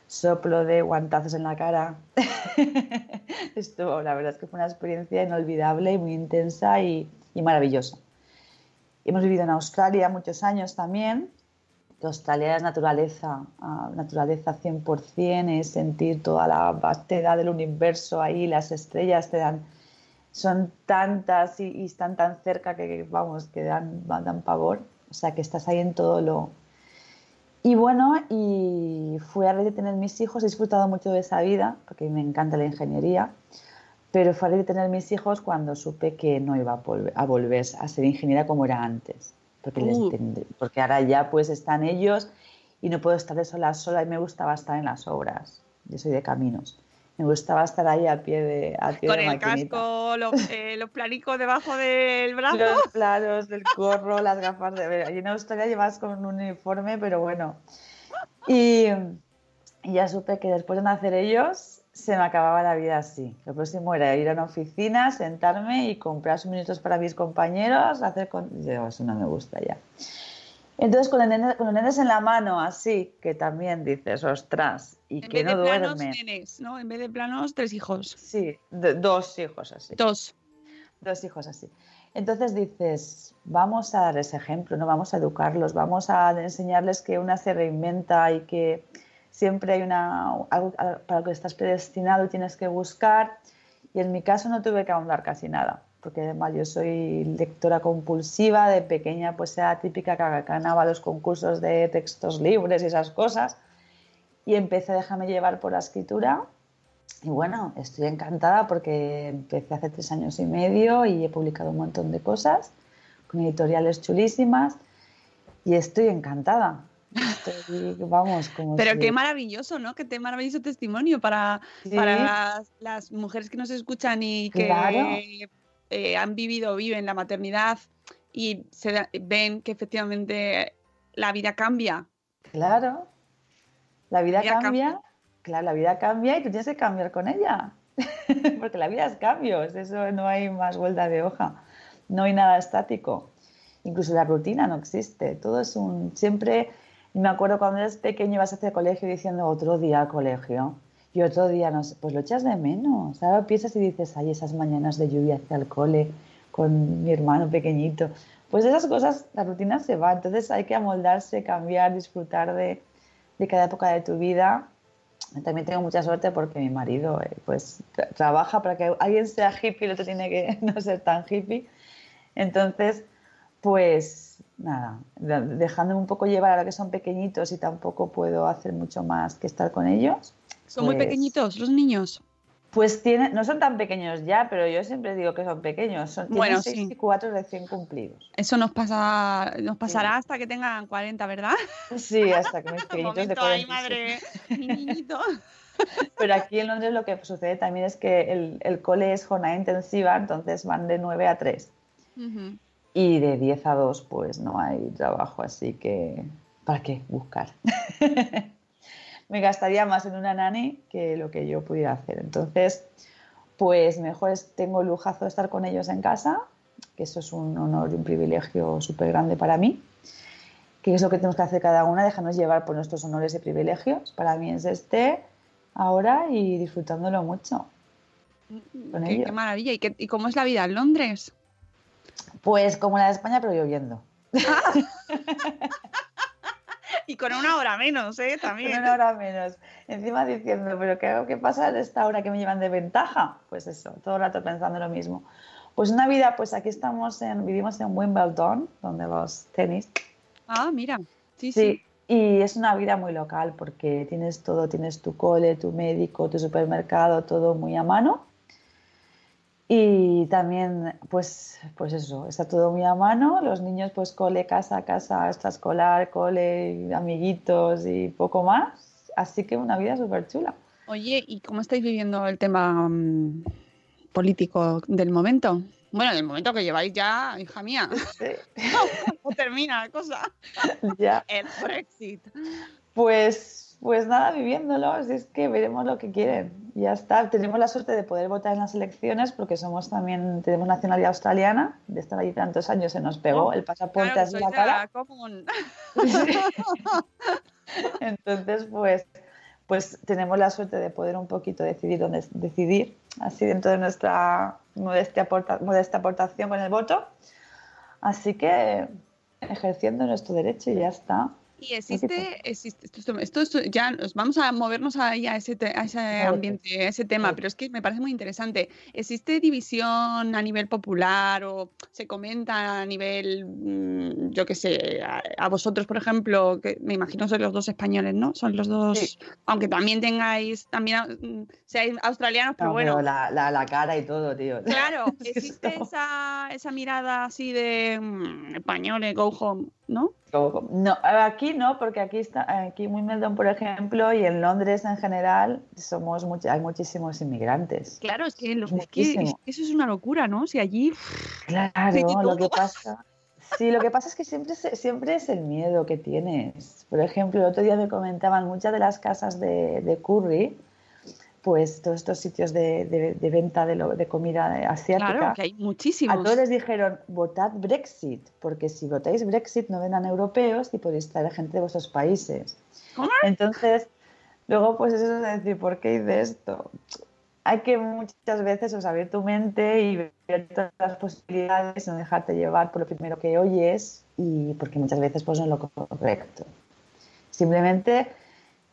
soplo de guantazos en la cara. Esto, la verdad es que fue una experiencia inolvidable y muy intensa y, maravillosa. Hemos vivido en Australia muchos años también Australia es naturaleza, ah, naturaleza 100%, es sentir toda la vastedad del universo ahí, las estrellas te dan, son tantas y, están tan cerca que, vamos, que dan, dan pavor, o sea, que estás ahí en todo lo... Y bueno, y fue a de tener mis hijos, he disfrutado mucho de esa vida, porque me encanta la ingeniería, pero fue a de tener mis hijos cuando supe que no iba a volver a, volver a ser ingeniera como era antes porque, porque ahora ya pues están ellos y no puedo estar de sola sola y me gustaba estar en las obras. Yo soy de caminos. Me gustaba estar ahí a pie de a Con el casco, eh, los, planicos debajo del brazo. Los planos del gorro, las gafas de ver. Y en Australia llevas con un uniforme, pero bueno. Y, y ya supe que después de nacer ellos, se me acababa la vida así. Lo próximo era ir a una oficina, sentarme y comprar suministros para mis compañeros, hacer con... eso no me gusta ya. Entonces, con, los nenes en la mano, así, que también dices, ostras, y que no duerme. Nenes, ¿no? En vez de planos, tres hijos. Sí, dos hijos así. Dos. Dos hijos así. Entonces dices, vamos a darles ejemplo, no vamos a educarlos, vamos a enseñarles que una se reinventa y que siempre hay una, algo para lo que estás predestinado y tienes que buscar. Y en mi caso no tuve que ahondar casi nada, porque además yo soy lectora compulsiva, de pequeña pues era típica que ganaba los concursos de textos libres y esas cosas. Y empecé a dejarme llevar por la escritura. Y bueno, estoy encantada porque empecé hace tres años y medio y he publicado un montón de cosas con editoriales chulísimas y estoy encantada vamos, como Pero qué maravilloso, ¿no? Qué maravilloso testimonio para, para las, mujeres que nos escuchan y que eh, han vivido, viven la maternidad y se ven que efectivamente la vida cambia. Claro, la vida, cambia, claro, la vida cambia y tú tienes que cambiar con ella, porque la vida es cambios, eso no hay más vuelta de hoja, no hay nada estático, incluso la rutina no existe, todo es un, siempre me acuerdo cuando eres pequeño vas a hacer colegio diciendo otro día al colegio. Y otro día, pues lo echas de menos. Ahora piensas y dices, ay, esas mañanas de lluvia hacia el cole con mi hermano pequeñito. Pues esas cosas, la rutina se va. Entonces hay que amoldarse, cambiar, disfrutar de, de cada época de tu vida. También tengo mucha suerte porque mi marido eh, pues trabaja para que alguien sea hippie y el otro tiene que no ser tan hippie. Entonces, pues nada, dejándome un poco llevar ahora que son pequeñitos y tampoco puedo hacer mucho más que estar con ellos. ¿Son muy pues pequeñitos los niños? Pues tienen, no son tan pequeños ya, pero yo siempre digo que son pequeños. Son, tienen 6 y 4 recién cumplidos. Eso nos pasa, nos pasará hasta que tengan 40, ¿verdad? Sí, hasta que mis pequeñitos de 40. Ay, madre, mi niñito. Pero aquí en Londres lo que sucede también es que el, el cole es jornada intensiva, entonces van de 9 a 3. Y de 10 a 2 pues no hay trabajo, así que ¿para qué buscar? Me gastaría más en una nani que lo que yo pudiera hacer. Entonces, pues mejor tengo el lujazo de estar con ellos en casa, que eso es un honor y un privilegio súper grande para mí. Que es lo que tenemos que hacer cada una, dejarnos llevar por nuestros honores y privilegios. Para mí es este ahora y disfrutándolo mucho. qué, maravilla. ¿Y, ¿Y cómo es la vida en Londres? Pues como la de España, pero lloviendo. y con una hora menos, ¿eh? También. Con una hora menos. Encima diciendo, ¿pero qué, qué pasa en esta hora que me llevan de ventaja? Pues eso, todo el rato pensando lo mismo. Pues una vida, pues aquí estamos, en, vivimos en Wimbledon, donde los tenis. Ah, mira. Sí, sí, sí. Y es una vida muy local porque tienes todo, tienes tu cole, tu médico, tu supermercado, todo muy a mano. Y también, pues, pues eso, está todo muy a mano. Los niños, pues cole, casa, casa, extraescolar, cole, amiguitos y poco más. Así que una vida súper chula. Oye, ¿y cómo estáis viviendo el tema mm, político del momento? Bueno, del momento que lleváis ya, hija mía. Sí. ¿Cómo termina la cosa? Ya. El Brexit. Pues pues nada, viviéndolo, es que veremos lo que quieren. Ya está. Tenemos la suerte de poder votar en las elecciones porque somos también, tenemos nacionalidad australiana, de estar allí tantos años se nos pegó oh, el pasaporte así la cara. Entonces, pues, pues tenemos la suerte de poder un poquito decidir dónde decidir, así dentro de nuestra modesta, modesta aportación con el voto. Así que ejerciendo nuestro derecho y ya está. Y existe, existe esto, esto, esto, ya nos vamos a movernos ahí a ese, a ese ambiente, a ese tema, pero es que me parece muy interesante. ¿Existe división a nivel popular o se comenta a nivel, mm, yo qué sé, a, vosotros, por ejemplo, que me imagino sois los dos españoles, ¿no? Son los dos, aunque también tengáis, también mm, seáis australianos, pero bueno. la, la, la, cara y todo, tío. Claro, existe esa, esa mirada así de mm, españoles, go home, ¿no? No, aquí no, porque aquí está, aquí en Wimbledon, por ejemplo, y en Londres en general, somos hay muchísimos inmigrantes. Claro, es que, los, eso es una locura, ¿no? Si allí. Claro, lo que pasa. Sí, lo que pasa es que siempre, siempre es el miedo que tienes. Por ejemplo, el otro día me comentaban muchas de las casas de, de Curry pues todos estos sitios de, venta de, comida asiática. Claro, que hay muchísimos. A todos les dijeron, votad Brexit, porque si votáis Brexit no vendrán europeos y podéis traer gente de vuestros países. Entonces, luego pues eso es decir, ¿por qué hice esto? Hay que muchas veces os abrir tu mente y ver todas las posibilidades, no dejarte llevar por lo primero que oyes y porque muchas veces pues no es lo correcto. Simplemente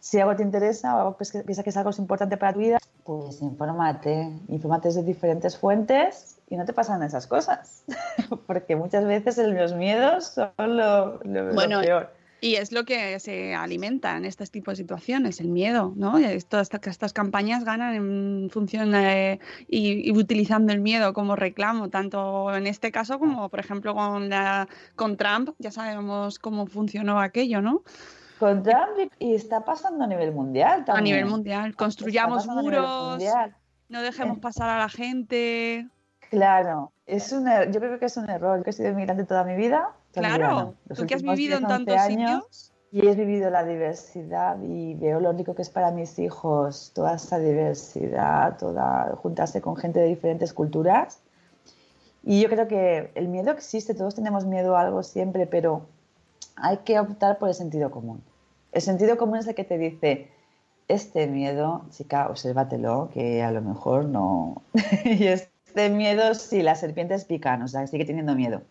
si algo te interesa o piensas que es algo importante para tu vida, pues infórmate, infórmate de diferentes fuentes y no te pasan esas cosas, porque muchas veces los miedos son lo, peor. Y es lo que se alimenta en este tipo de situaciones, el miedo, ¿no? Todas estas campañas ganan en función de, y, utilizando el miedo como reclamo, tanto en este caso como, por ejemplo, con, la, con Trump, ya sabemos cómo funcionó aquello, ¿no? Con Trump y está pasando a nivel mundial también. A nivel mundial. Construyamos muros, no dejemos eh. pasar a la gente. Claro, es un, er, yo creo que es un error. Yo he sido inmigrante toda mi vida. Claro, tú que has vivido en tantos sitios. Y he vivido la diversidad y veo lo único que es para mis hijos, toda esa diversidad, toda juntarse con gente de diferentes culturas. Y yo creo que el miedo existe, todos tenemos miedo a algo siempre, pero hay que optar por el sentido común. El sentido común es el que te dice, este miedo, chica, obsérvatelo, que a lo mejor no. y este miedo, si las serpientes pican, o sea, sigue teniendo miedo.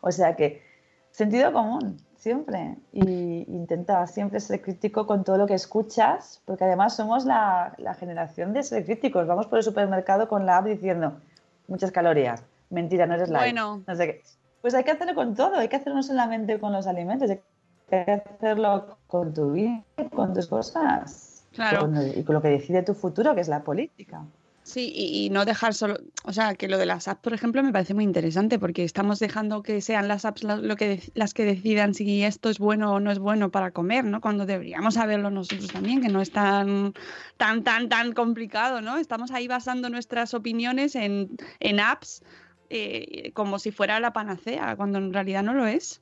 O sea que, sentido común, siempre. Y intenta siempre ser crítico con todo lo que escuchas, porque además somos la, la generación de ser críticos. Vamos por el supermercado con la app diciendo, muchas calorías. Mentira, no eres la. Bueno. No sé qué. Pues hay que hacerlo con todo, hay que hacerlo no solamente con los alimentos, hay que hacerlo con tu vida, con tus cosas. Claro. y con lo que decide tu futuro, que es la política. Sí, y, no dejar solo, o sea, que lo de las apps, por ejemplo, me parece muy interesante porque estamos dejando que sean las apps lo que, las que decidan si esto es bueno o no es bueno para comer, ¿no? Cuando deberíamos saberlo nosotros también, que no es tan, tan, tan, tan complicado, ¿no? Estamos ahí basando nuestras opiniones en, en apps eh, como si fuera la panacea, cuando en realidad no lo es.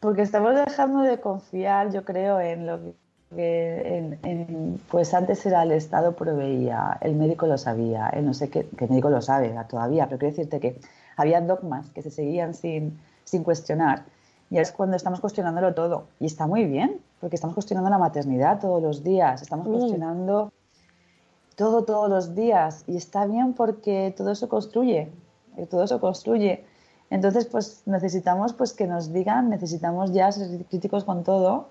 Porque estamos dejando de confiar, yo creo, en lo que pues antes era el Estado proveía, el médico lo sabía, el no sé qué, que el médico lo sabe todavía, pero quiero decirte que había dogmas que se seguían sin, sin cuestionar. Y es cuando estamos cuestionándolo todo. Y está muy bien, porque estamos cuestionando la maternidad todos los días, estamos mm. cuestionando todo todos los días. Y está bien porque todo eso construye, todo eso construye. Entonces, pues necesitamos pues, que nos digan, necesitamos ya ser críticos con todo.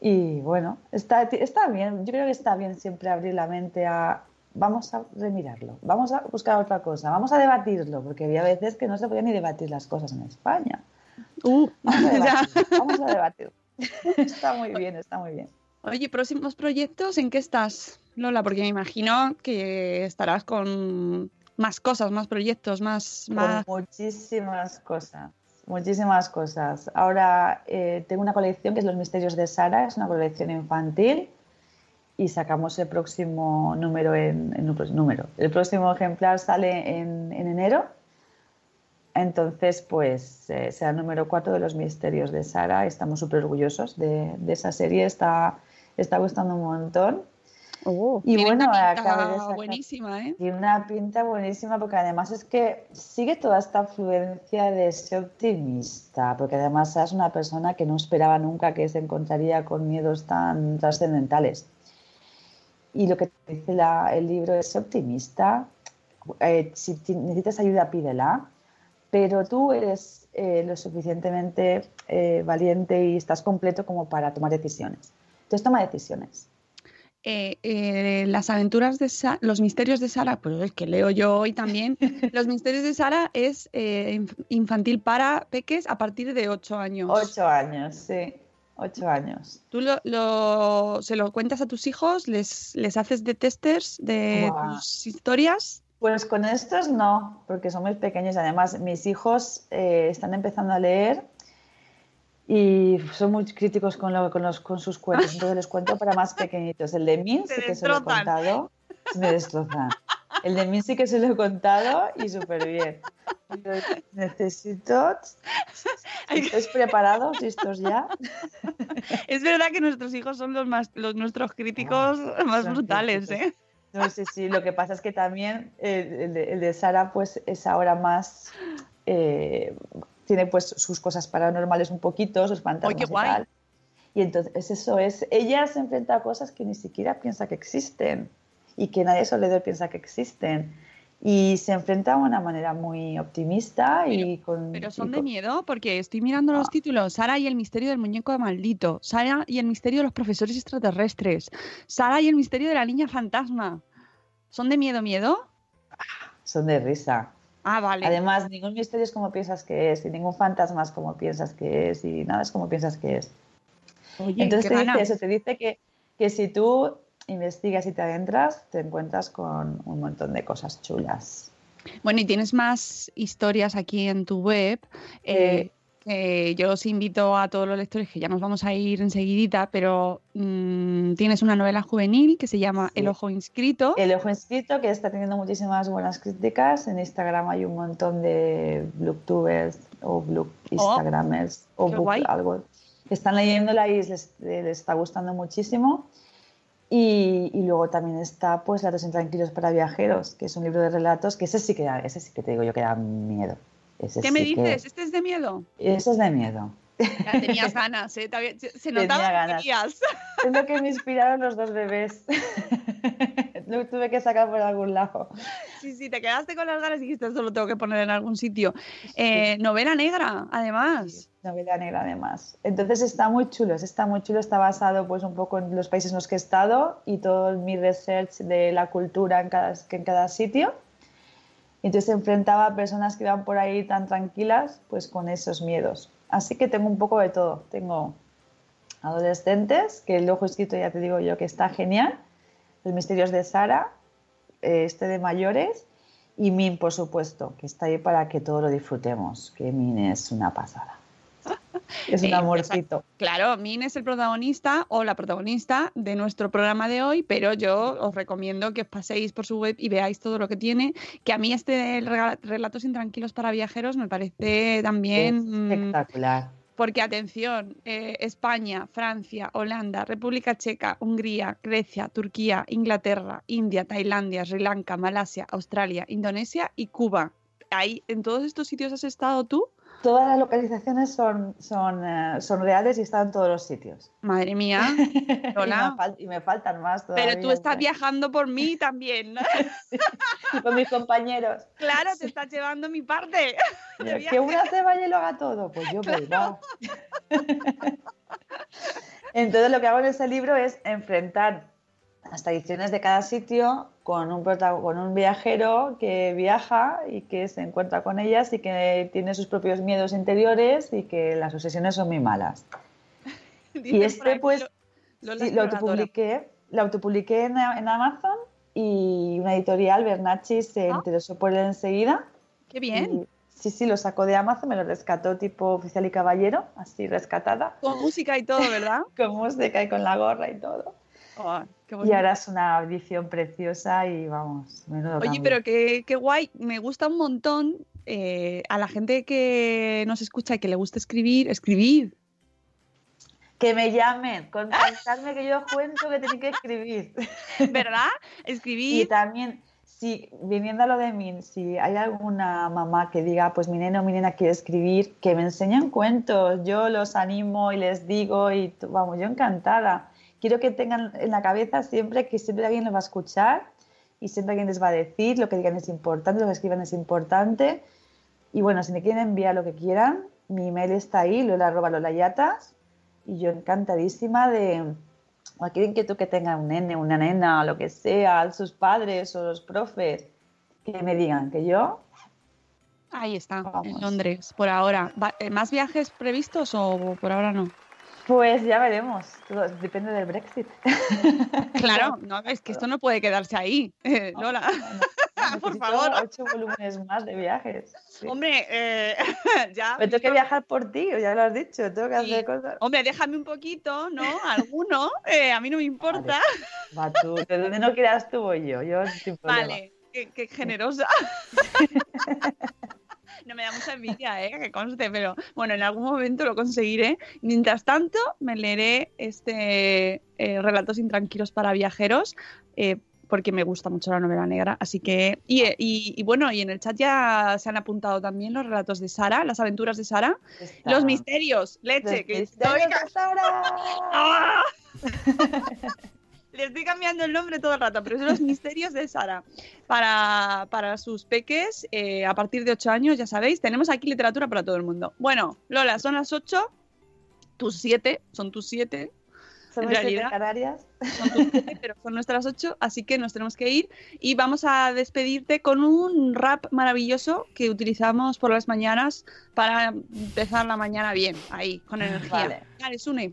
Y bueno, está, está bien, yo creo que está bien siempre abrir la mente a, vamos a remirarlo, vamos a buscar otra cosa, vamos a debatirlo, porque había veces que no se podían ni debatir las cosas en España. Uh, vamos, a debatir, está muy bien, está muy bien. Oye, próximos proyectos, ¿en qué estás, Lola? Porque me imagino que estarás con más cosas, más proyectos, más... más... Muchísimas cosas, muchísimas cosas. Ahora eh, tengo una colección que es Los Misterios de Sara, es una colección infantil y sacamos el próximo número en, número. El próximo ejemplar sale en, enero. Entonces, pues eh, será el número 4 de los misterios de Sara. Estamos súper orgullosos de, de, esa serie. Está, está gustando un montón. Oh, y bueno, una pinta buenísima, ¿eh? Y una pinta buenísima porque además es que sigue toda esta fluencia de ser optimista, porque además es una persona que no esperaba nunca que se encontraría con miedos tan trascendentales. Y lo que dice el libro es optimista. Eh, si necesitas ayuda, pídela. pero tú eres eh, lo suficientemente eh, valiente y estás completo como para tomar decisiones. Entonces toma decisiones. Eh, eh, las aventuras de Sa- los misterios de Sara, pues es que leo yo hoy también. los misterios de Sara es eh, inf- infantil para peques a partir de 8 años. Ocho años, sí, ocho años. ¿Tú lo, lo- se lo cuentas a tus hijos? ¿Les, les haces de testers de tus historias? Pues con estos no, porque son muy pequeños. Además, mis hijos están empezando a leer y son muy críticos con, lo- con los, con sus cuentos. Entonces les cuento para más pequeñitos. El de Min sí que se lo he contado. Me destrozan. El de Min sí que se lo he contado y súper bien. Necesito... ¿Estáis preparados? ¿Listos ya? Es verdad que nuestros hijos son los más los nuestros críticos más son brutales, críticos. ¿eh? No sé si lo que pasa es que también el, el de, el de Sara pues es ahora más eh, tiene pues sus cosas paranormales un poquito, sus fantasmas qué y guay! tal. Y entonces eso es, ella se enfrenta a cosas que ni siquiera piensa que existen y que nadie alrededor piensa que existen. Y se enfrenta de una manera muy optimista y con... Pero son de con- miedo porque estoy mirando los Ah. títulos. Sara y el misterio del muñeco de maldito. Sara y el misterio de los profesores extraterrestres. Sara y el misterio de la niña fantasma. ¿Son de miedo, miedo? Son de risa. Ah, vale. Además, ningún misterio es como piensas que es y ningún fantasma es como piensas que es y nada es como piensas que es. Oye, Entonces te dice eso, te dice que, que si tú investigas y te adentras, te encuentras con un montón de cosas chulas. Bueno, y tienes más historias aquí en tu web. eh, que yo os invito a todos los lectores que ya nos vamos a ir enseguidita, pero mm, tienes una novela juvenil que se llama Sí. El ojo inscrito. El ojo inscrito, que está teniendo muchísimas buenas críticas. En Instagram hay un montón de booktubers o book instagramers o Oh, book algo que están leyéndola y les, les está gustando muchísimo. Y, y luego también está pues Relatos intranquilos para viajeros, que es un libro de relatos que ese sí que da, ese sí que te digo yo que da miedo. Ese ¿Qué me sí que- dices? ¿Este es de miedo? Ese es de miedo. Ya tenías ganas, ¿eh? Se notaba que querías. Es lo que me inspiraron los dos bebés. Lo tuve que sacar por algún lado. Sí, sí, te quedaste con las ganas y dijiste, esto lo tengo que poner en algún sitio. Eh, novela negra, además. Novela negra además. Entonces está muy chulo, está muy chulo, está basado pues un poco en los países en los que he estado y todo mi research de la cultura en cada, en cada sitio. Entonces se enfrentaba a personas que iban por ahí tan tranquilas pues con esos miedos. Así que tengo un poco de todo. Tengo adolescentes, que el ojo escrito ya te digo yo que está genial. Los misterios de Sara, eh, este de mayores y Min, por supuesto, que está ahí para que todo lo disfrutemos, que Min es una pasada. Es un Eh, amorcito. Claro, Min es el protagonista o la protagonista de nuestro programa de hoy, pero yo os recomiendo que os paséis por su web y veáis todo lo que tiene. Que a mí este Relatos Intranquilos para Viajeros me parece también... mm, Espectacular. Porque, atención, eh, España, Francia, Holanda, República Checa, Hungría, Grecia, Turquía, Inglaterra, India, Tailandia, Sri Lanka, Malasia, Australia, Indonesia y Cuba. Ahí, ¿En todos estos sitios has estado tú? Todas las localizaciones son, son, eh, son reales y están en todos los sitios. Madre mía, Y me, Lola. y me faltan más todavía. Pero tú estás viajando por mí también. ¿no? Y con mis compañeros. Claro, te estás llevando mi parte. que una se vaya y lo haga todo, pues yo voy, va. Entonces lo que hago en ese libro es enfrentar las tradiciones de cada sitio con un, con un viajero que viaja y que se encuentra con ellas y que tiene sus propios miedos interiores y que las obsesiones son muy malas. Y este pues Lo- Lola sí, lo autopubliqué, lo autopubliqué en, en Amazon y una editorial, Bernacci, se Ah. interesó por él enseguida. Qué bien. Y- sí, sí, lo sacó de Amazon, me lo rescató tipo oficial y caballero, así rescatada, Con música y todo, ¿verdad? con música y con la gorra y todo. Oh, Y ahora es una edición preciosa y vamos, Oye, cambio. pero qué, qué guay, me gusta un montón eh, a la gente que nos escucha y que le gusta escribir, escribir. Que me llamen, contactarme que yo os cuento que tenéis que escribir. ¿Verdad? Y Escribir. también, si viniendo a lo de mí, si hay alguna mamá que diga, pues mi neno o mi nena quiere escribir, que me enseñen cuentos, yo los animo y les digo y vamos, yo encantada. Quiero que tengan en la cabeza siempre que siempre alguien les va a escuchar y siempre alguien les va a decir, lo que digan es importante, lo que escriban es importante Y bueno, si me quieren enviar lo que quieran, mi email está ahí, lola arroba lolayatas, y yo encantadísima de cualquier inquietud que tenga un nene, una nena, o lo que sea, sus padres o los profes, que me digan que yo Ahí está, en Vamos. Londres, por ahora. Eh, ¿Más viajes previstos o por ahora no? Pues ya veremos, todo depende del Brexit. Claro, no, es que esto no puede quedarse ahí, eh, Lola. Por favor. Ocho volúmenes más de viajes. sí. Hombre, eh, ya. Me tengo que viajar por ti, ya lo has dicho, tengo que hacer cosas. Hombre, déjame un poquito, ¿no? Alguno, eh, a mí no me importa. Va tú, de donde no quieras tú voy yo, yo sin problema. Vale, qué, qué generosa. No me da mucha envidia, ¿eh? que conste, pero bueno, en algún momento lo conseguiré. Mientras tanto, me leeré este eh, Relatos Intranquilos para Viajeros, eh, porque me gusta mucho la novela negra. Así que, y, y- y bueno, y en el chat ya se han apuntado también los relatos de Sara, las aventuras de Sara, Está. los misterios, leche, Los que misterios estoy- de Sara. ¡Ah! Le estoy cambiando el nombre todo el rato, pero son los misterios de Sara. Para, para sus peques, eh, a partir de 8 años, ya sabéis, tenemos aquí literatura para todo el mundo. Bueno, Lola, son las 8, tus 7, son tus 7, Son En realidad- Canarias. son tus 7, pero son nuestras 8, así que nos tenemos que ir y vamos a despedirte con un rap maravilloso que utilizamos por las mañanas para empezar la mañana bien, ahí, con energía. Vale. Dale, Sune.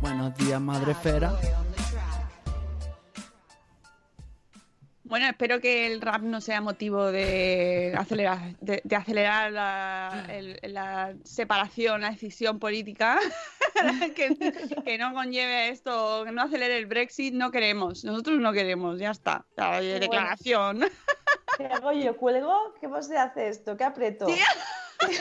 Buenos días, madre esfera. Bueno, espero que el rap no sea motivo de acelerar, de, de acelerar la, el- la separación, la decisión política, que, que no conlleve esto, que no acelere el Brexit, no queremos, nosotros no queremos, ya está, la bueno. declaración. ¿Qué hago yo? ¿Cuelgo? ¿Qué se hace esto? ¿Qué aprieto? Sí.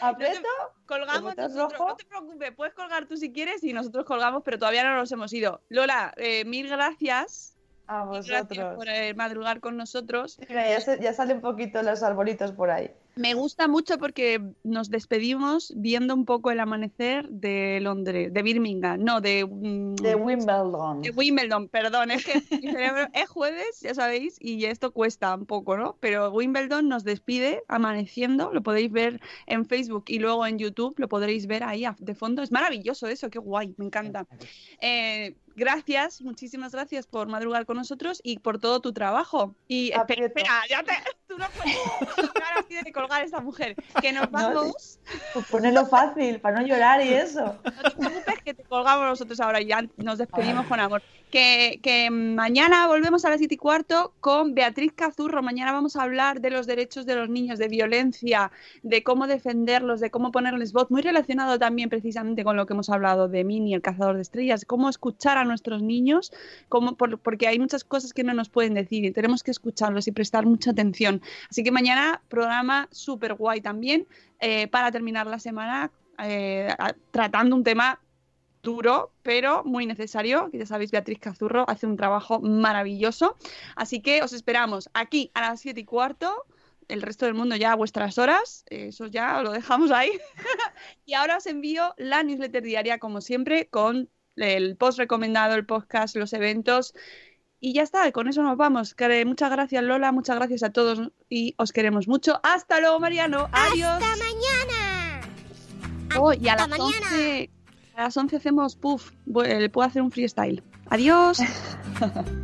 ¿Aprieto? Colgamos nosotros, no te preocupes, puedes colgar tú si quieres y nosotros colgamos, pero todavía no nos hemos ido. Lola, eh, mil gracias, A gracias vosotros. por eh, madrugar con nosotros. Mira, ya, se- ya salen un poquito los arbolitos por ahí. Me gusta mucho porque nos despedimos viendo un poco el amanecer de Londres, de Birmingham, no, de, mm, De Wimbledon. de Wimbledon, perdón, es que mi cerebro es jueves, ya sabéis, y esto cuesta un poco, ¿no? Pero Wimbledon nos despide amaneciendo, lo podéis ver en Facebook y luego en YouTube, lo podréis ver ahí de fondo. Es maravilloso eso, qué guay, me encanta. Eh, gracias, muchísimas gracias por madrugar con nosotros y por todo tu trabajo. Y espera, ya te, tú no puedes. Ahora tiene que colgar esta mujer. Que nos No, vamos. Pues ponelo fácil, para no llorar y eso. No te preocupes que te colgamos nosotros ahora y ya nos despedimos con amor. Que, mañana volvemos a las 7 y cuarto con Beatriz Cazurro. Mañana vamos a hablar de los derechos de los niños, de violencia, de cómo defenderlos, de cómo ponerles voz. Muy relacionado también precisamente con lo que hemos hablado de Mini, el cazador de estrellas, cómo escuchar a nuestros niños, cómo, por- porque hay muchas cosas que no nos pueden decir y tenemos que escucharlos y prestar mucha atención. Así que mañana programa súper guay también eh, para terminar la semana eh, tratando un tema duro, pero muy necesario. que Ya sabéis, Beatriz Cazurro hace un trabajo maravilloso. Así que os esperamos aquí a las 7 y cuarto. El resto del mundo ya a vuestras horas. Eso ya lo dejamos ahí. y ahora os envío la newsletter diaria, como siempre, con el post recomendado, el podcast, los eventos. Y ya está, con eso nos vamos. Que- Muchas gracias, Lola. Muchas gracias a todos y os queremos mucho. Hasta luego, Mariano. Adiós. ¡Hasta mañana! Oh, y a Hasta las, mañana. 11, a las 11 hacemos puff. Eh, Puedo hacer un freestyle. Adiós.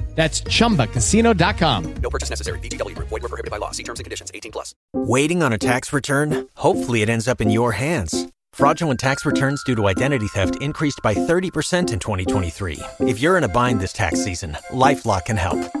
That's chumbacasino.com. No purchase necessary. Group. Void were prohibited by law. See terms and conditions. 18 plus. Waiting on a tax return? Hopefully, it ends up in your hands. Fraudulent tax returns due to identity theft increased by 30% in 2023. If you're in a bind this tax season, LifeLock can help.